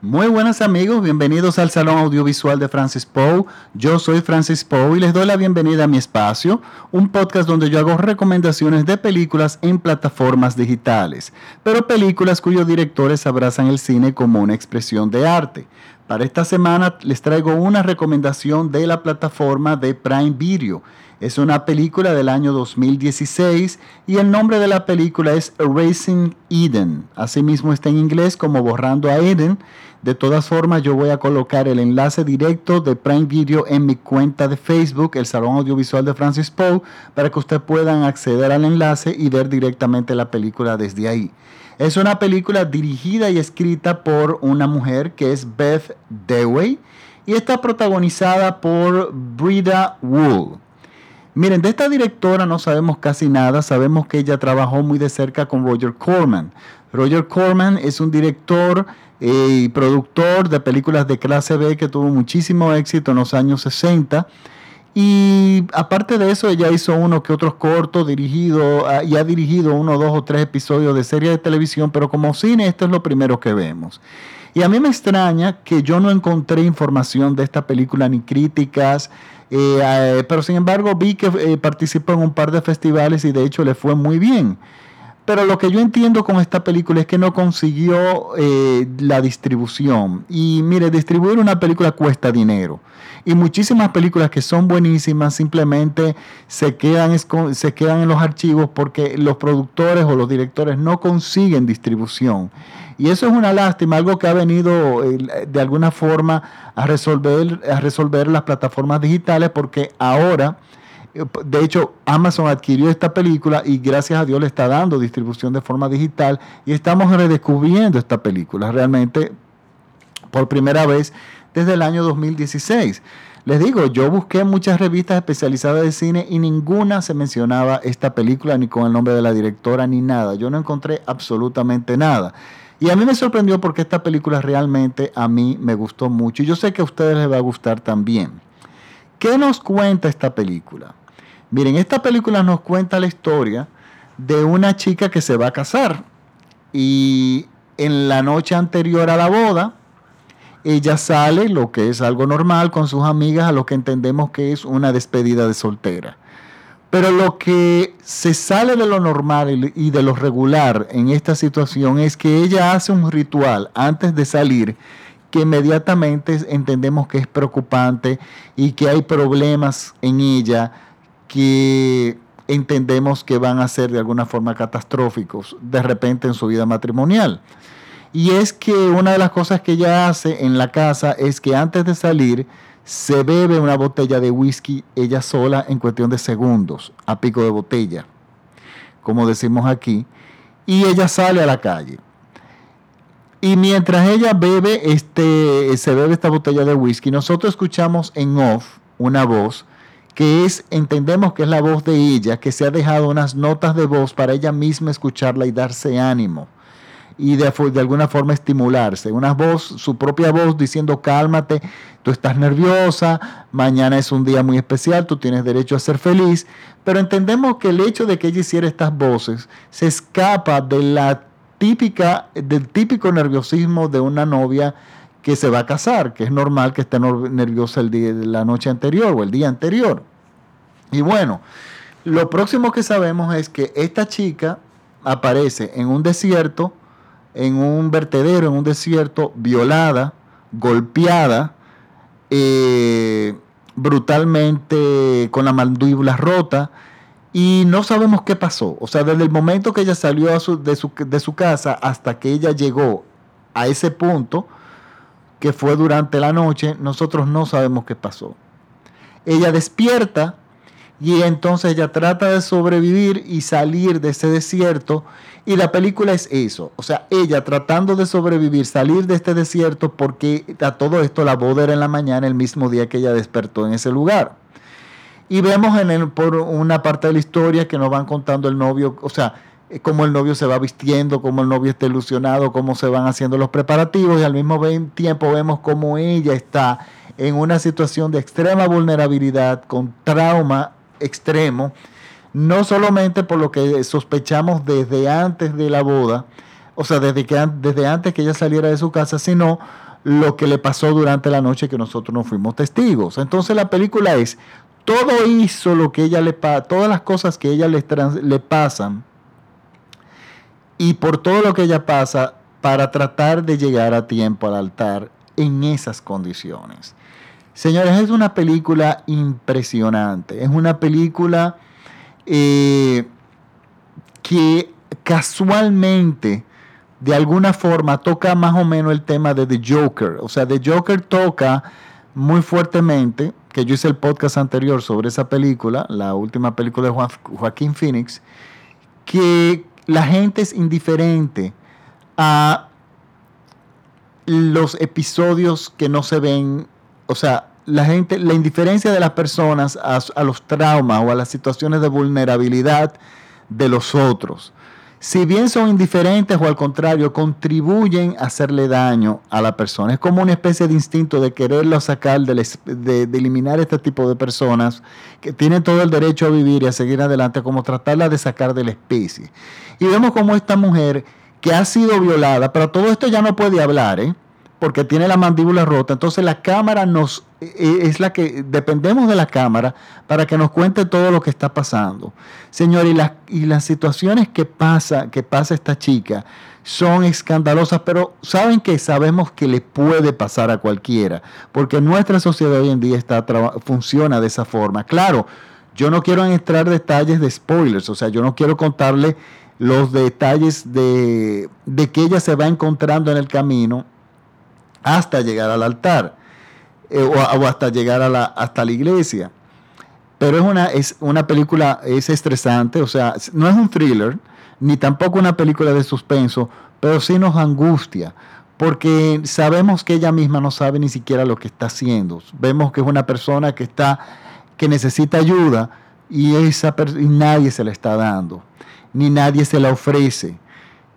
Muy buenas amigos, bienvenidos al Salón Audiovisual de Francis Poe. Yo soy Francis Poe y les doy la bienvenida a mi espacio, un podcast donde yo hago recomendaciones de películas en plataformas digitales, pero películas cuyos directores abrazan el cine como una expresión de arte. Para esta semana les traigo una recomendación de la plataforma de Prime Video. Es una película del año 2016 y el nombre de la película es Erasing Eden. Asimismo está en inglés como Borrando a Eden. De todas formas, yo voy a colocar el enlace directo de Prime Video en mi cuenta de Facebook, el Salón Audiovisual de Francis Poe, para que ustedes puedan acceder al enlace y ver directamente la película desde ahí. Es una película dirigida y escrita por una mujer que es Beth Dewey y está protagonizada por Brida Wool. Miren, de esta directora no sabemos casi nada, sabemos que ella trabajó muy de cerca con Roger Corman. Roger Corman es un director y productor de películas de clase B que tuvo muchísimo éxito en los años 60 y aparte de eso, ella hizo uno que otros cortos dirigido ah, y ha dirigido uno, dos o tres episodios de serie de televisión, pero como cine esto es lo primero que vemos. Y a mí me extraña que yo no encontré información de esta película ni críticas, eh, eh, pero sin embargo vi que eh, participó en un par de festivales y de hecho le fue muy bien. Pero lo que yo entiendo con esta película es que no consiguió la distribución. Y mire, distribuir una película cuesta dinero y muchísimas películas que son buenísimas simplemente se quedan, se quedan en los archivos porque los productores o los directores no consiguen distribución. Y eso es una lástima, algo que ha venido eh, de alguna forma a resolver, a resolver las plataformas digitales porque ahora... Eh, de hecho, Amazon adquirió esta película y gracias a Dios le está dando distribución de forma digital y estamos redescubriendo esta película realmente por primera vez desde el año 2016. Les digo, yo busqué muchas revistas especializadas de cine y ninguna se mencionaba esta película ni con el nombre de la directora ni nada. Yo no encontré absolutamente nada. Y a mí me sorprendió porque esta película realmente a mí me gustó mucho y yo sé que a ustedes les va a gustar también. ¿Qué nos cuenta esta película? Miren, esta película nos cuenta la historia de una chica que se va a casar y en la noche anterior a la boda, ella sale, lo que es algo normal, con sus amigas a lo que entendemos que es una despedida de soltera. Pero lo que se sale de lo normal y de lo regular en esta situación es que ella hace un ritual antes de salir que inmediatamente entendemos que es preocupante y que hay problemas en ella que entendemos que van a ser de alguna forma catastróficos de repente en su vida matrimonial. Y es que una de las cosas que ella hace en la casa es que antes de salir se bebe una botella de whisky ella sola en cuestión de segundos, a pico de botella, como decimos aquí, y ella sale a la calle. Y mientras ella bebe este, se bebe esta botella de whisky, nosotros escuchamos en off una voz que es, entendemos que es la voz de ella, que se ha dejado unas notas de voz para ella misma escucharla y darse ánimo y de, alguna forma estimularse. Una voz, su propia voz diciendo cálmate, tú estás nerviosa, mañana es un día muy especial, tú tienes derecho a ser feliz, pero entendemos que el hecho de que ella hiciera estas voces se escapa de la típica, del típico nerviosismo de una novia que se va a casar, que es normal que esté nerviosa el día, la noche anterior o el día anterior. Y bueno, lo próximo que sabemos es que esta chica aparece en un desierto en un vertedero, en un desierto, violada, golpeada, eh, brutalmente con la mandíbula rota, y no sabemos qué pasó. O sea, desde el momento que ella salió de, su, de su casa hasta que ella llegó a ese punto, que fue durante la noche, nosotros no sabemos qué pasó. Ella despierta y entonces ella trata de sobrevivir y salir de ese desierto y la película es eso, o sea, ella tratando de sobrevivir, salir de este desierto porque a todo esto la boda era en la mañana, el mismo día que ella despertó en ese lugar. Y vemos en el, por una parte de la historia que nos van contando el novio, o sea, cómo el novio se va vistiendo, cómo el novio está ilusionado, cómo se van haciendo los preparativos y al mismo tiempo vemos cómo ella está en una situación de extrema vulnerabilidad, con trauma extremo, no solamente por lo que sospechamos desde antes de la boda, o sea, desde, que, desde antes que ella saliera de su casa, sino lo que le pasó durante la noche que nosotros no fuimos testigos. Entonces la película es, todo hizo lo que ella le todas las cosas que ella le pasan, y por todo lo que ella pasa, para tratar de llegar a tiempo al altar en esas condiciones. Señores, es una película impresionante. Es una película eh, que casualmente, de alguna forma, toca más o menos el tema de The Joker. O sea, The Joker toca muy fuertemente, que yo hice el podcast anterior sobre esa película, la última película de Joaquín Phoenix, que la gente es indiferente a los episodios que no se ven, o sea, la gente, la indiferencia de las personas a, los traumas o a las situaciones de vulnerabilidad de los otros. Si bien son indiferentes o al contrario, contribuyen a hacerle daño a la persona. Es como una especie de instinto de quererlo sacar, de, de, eliminar este tipo de personas que tienen todo el derecho a vivir y a seguir adelante, como tratarla de sacar de la especie. Y vemos como esta mujer que ha sido violada, pero todo esto ya no puede hablar, ¿eh? Porque tiene la mandíbula rota. Entonces la cámara nos e, e, es la que dependemos de la cámara para que nos cuente todo lo que está pasando. Señor, y las, y las situaciones que pasa, que pasa esta chica son escandalosas, pero saben que sabemos que le puede pasar a cualquiera, porque nuestra sociedad hoy en día está funciona de esa forma. Claro, yo no quiero entrar detalles de spoilers, o sea, yo no quiero contarle los detalles de, de que ella se va encontrando en el camino hasta llegar al altar eh, o, hasta llegar a la, hasta la iglesia. Pero es una, es una película, es estresante, o sea, no es un thriller, ni tampoco una película de suspenso, pero sí nos angustia, porque sabemos que ella misma no sabe ni siquiera lo que está haciendo. Vemos que es una persona que está, que necesita ayuda y, esa, y nadie se la está dando, ni nadie se la ofrece.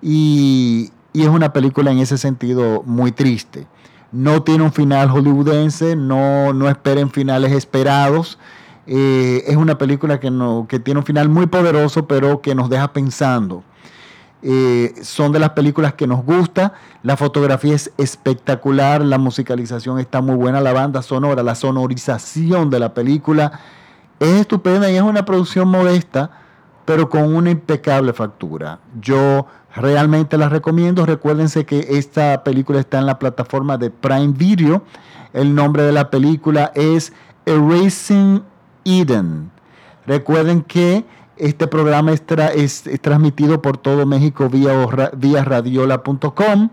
Y, y es una película en ese sentido muy triste. No tiene un final hollywoodense, no, no esperen finales esperados. Eh, es una película que, no, que tiene un final muy poderoso, pero que nos deja pensando. Eh, son de las películas que nos gusta. La fotografía es espectacular, la musicalización está muy buena, la banda sonora, la sonorización de la película es estupenda y es una producción modesta, pero con una impecable factura. Yo realmente la recomiendo. Recuérdense que esta película está en la plataforma de Prime Video. El nombre de la película es Erasing Eden. Recuerden que este programa es, transmitido por todo México vía, vía radiola.com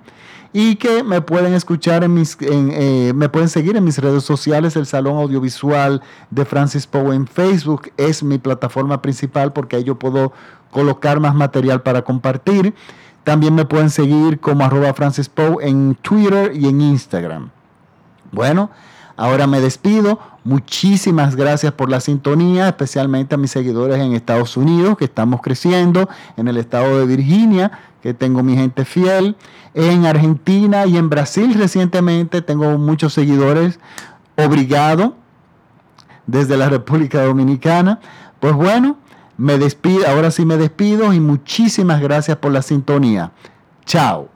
y que me pueden escuchar en mis, eh, me pueden seguir en mis redes sociales. El Salón Audiovisual de Francis Poe en Facebook es mi plataforma principal porque ahí yo puedo colocar más material para compartir. También me pueden seguir como arroba Francis Poe en Twitter y en Instagram. Bueno, ahora me despido. Muchísimas gracias por la sintonía, especialmente a mis seguidores en Estados Unidos, que estamos creciendo, en el estado de Virginia, que tengo mi gente fiel, en Argentina y en Brasil recientemente tengo muchos seguidores. Obrigado desde la República Dominicana. Pues bueno, me despido, ahora sí me despido y muchísimas gracias por la sintonía. Chao.